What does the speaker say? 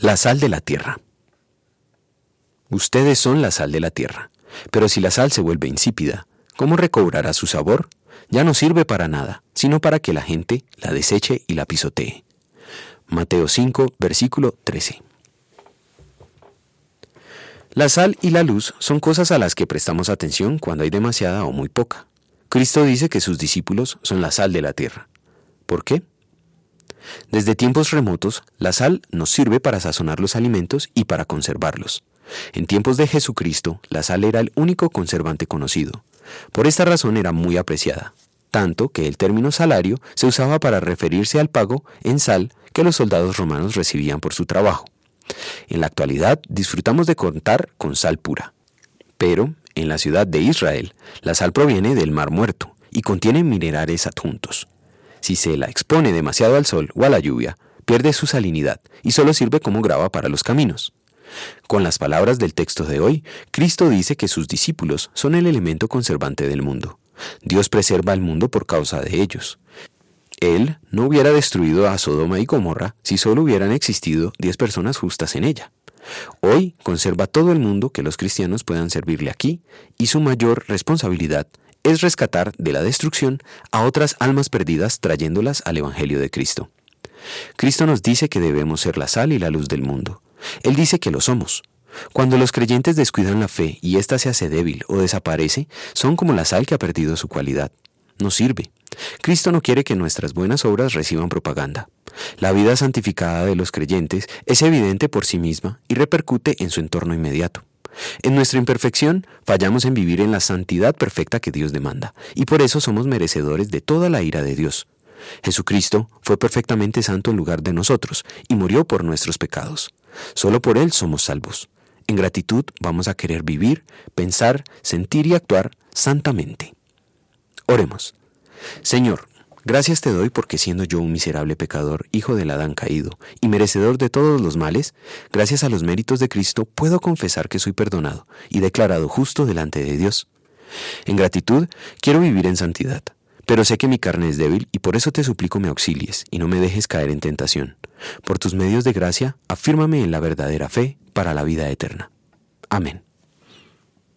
La sal de la tierra. Ustedes son la sal de la tierra, pero si la sal se vuelve insípida, ¿cómo recobrará su sabor? Ya no sirve para nada, sino para que la gente la deseche y la pisotee. Mateo 5, versículo 13. La sal y la luz son cosas a las que prestamos atención cuando hay demasiada o muy poca. Cristo dice que sus discípulos son la sal de la tierra. ¿Por qué? Desde tiempos remotos, la sal nos sirve para sazonar los alimentos y para conservarlos. En tiempos de Jesucristo, la sal era el único conservante conocido. Por esta razón era muy apreciada, tanto que el término salario se usaba para referirse al pago en sal que los soldados romanos recibían por su trabajo. En la actualidad disfrutamos de contar con sal pura. Pero, en la ciudad de Israel, la sal proviene del Mar Muerto y contiene minerales adjuntos. Si se la expone demasiado al sol o a la lluvia, pierde su salinidad y solo sirve como grava para los caminos. Con las palabras del texto de hoy, Cristo dice que sus discípulos son el elemento conservante del mundo. Dios preserva al mundo por causa de ellos. Él no hubiera destruido a Sodoma y Gomorra si solo hubieran existido diez personas justas en ella. Hoy conserva todo el mundo que los cristianos puedan servirle aquí y su mayor responsabilidad es rescatar de la destrucción a otras almas perdidas trayéndolas al Evangelio de Cristo. Cristo nos dice que debemos ser la sal y la luz del mundo. Él dice que lo somos. Cuando los creyentes descuidan la fe y ésta se hace débil o desaparece, son como la sal que ha perdido su cualidad. No sirve. Cristo no quiere que nuestras buenas obras reciban propaganda. La vida santificada de los creyentes es evidente por sí misma y repercute en su entorno inmediato. En nuestra imperfección fallamos en vivir en la santidad perfecta que Dios demanda, y por eso somos merecedores de toda la ira de Dios. Jesucristo fue perfectamente santo en lugar de nosotros y murió por nuestros pecados. Solo por Él somos salvos. En gratitud vamos a querer vivir, pensar, sentir y actuar santamente. Oremos. Señor, Gracias te doy porque siendo yo un miserable pecador, hijo del Adán caído, y merecedor de todos los males, gracias a los méritos de Cristo puedo confesar que soy perdonado y declarado justo delante de Dios. En gratitud, quiero vivir en santidad, pero sé que mi carne es débil y por eso te suplico me auxilies y no me dejes caer en tentación. Por tus medios de gracia, afírmame en la verdadera fe para la vida eterna. Amén.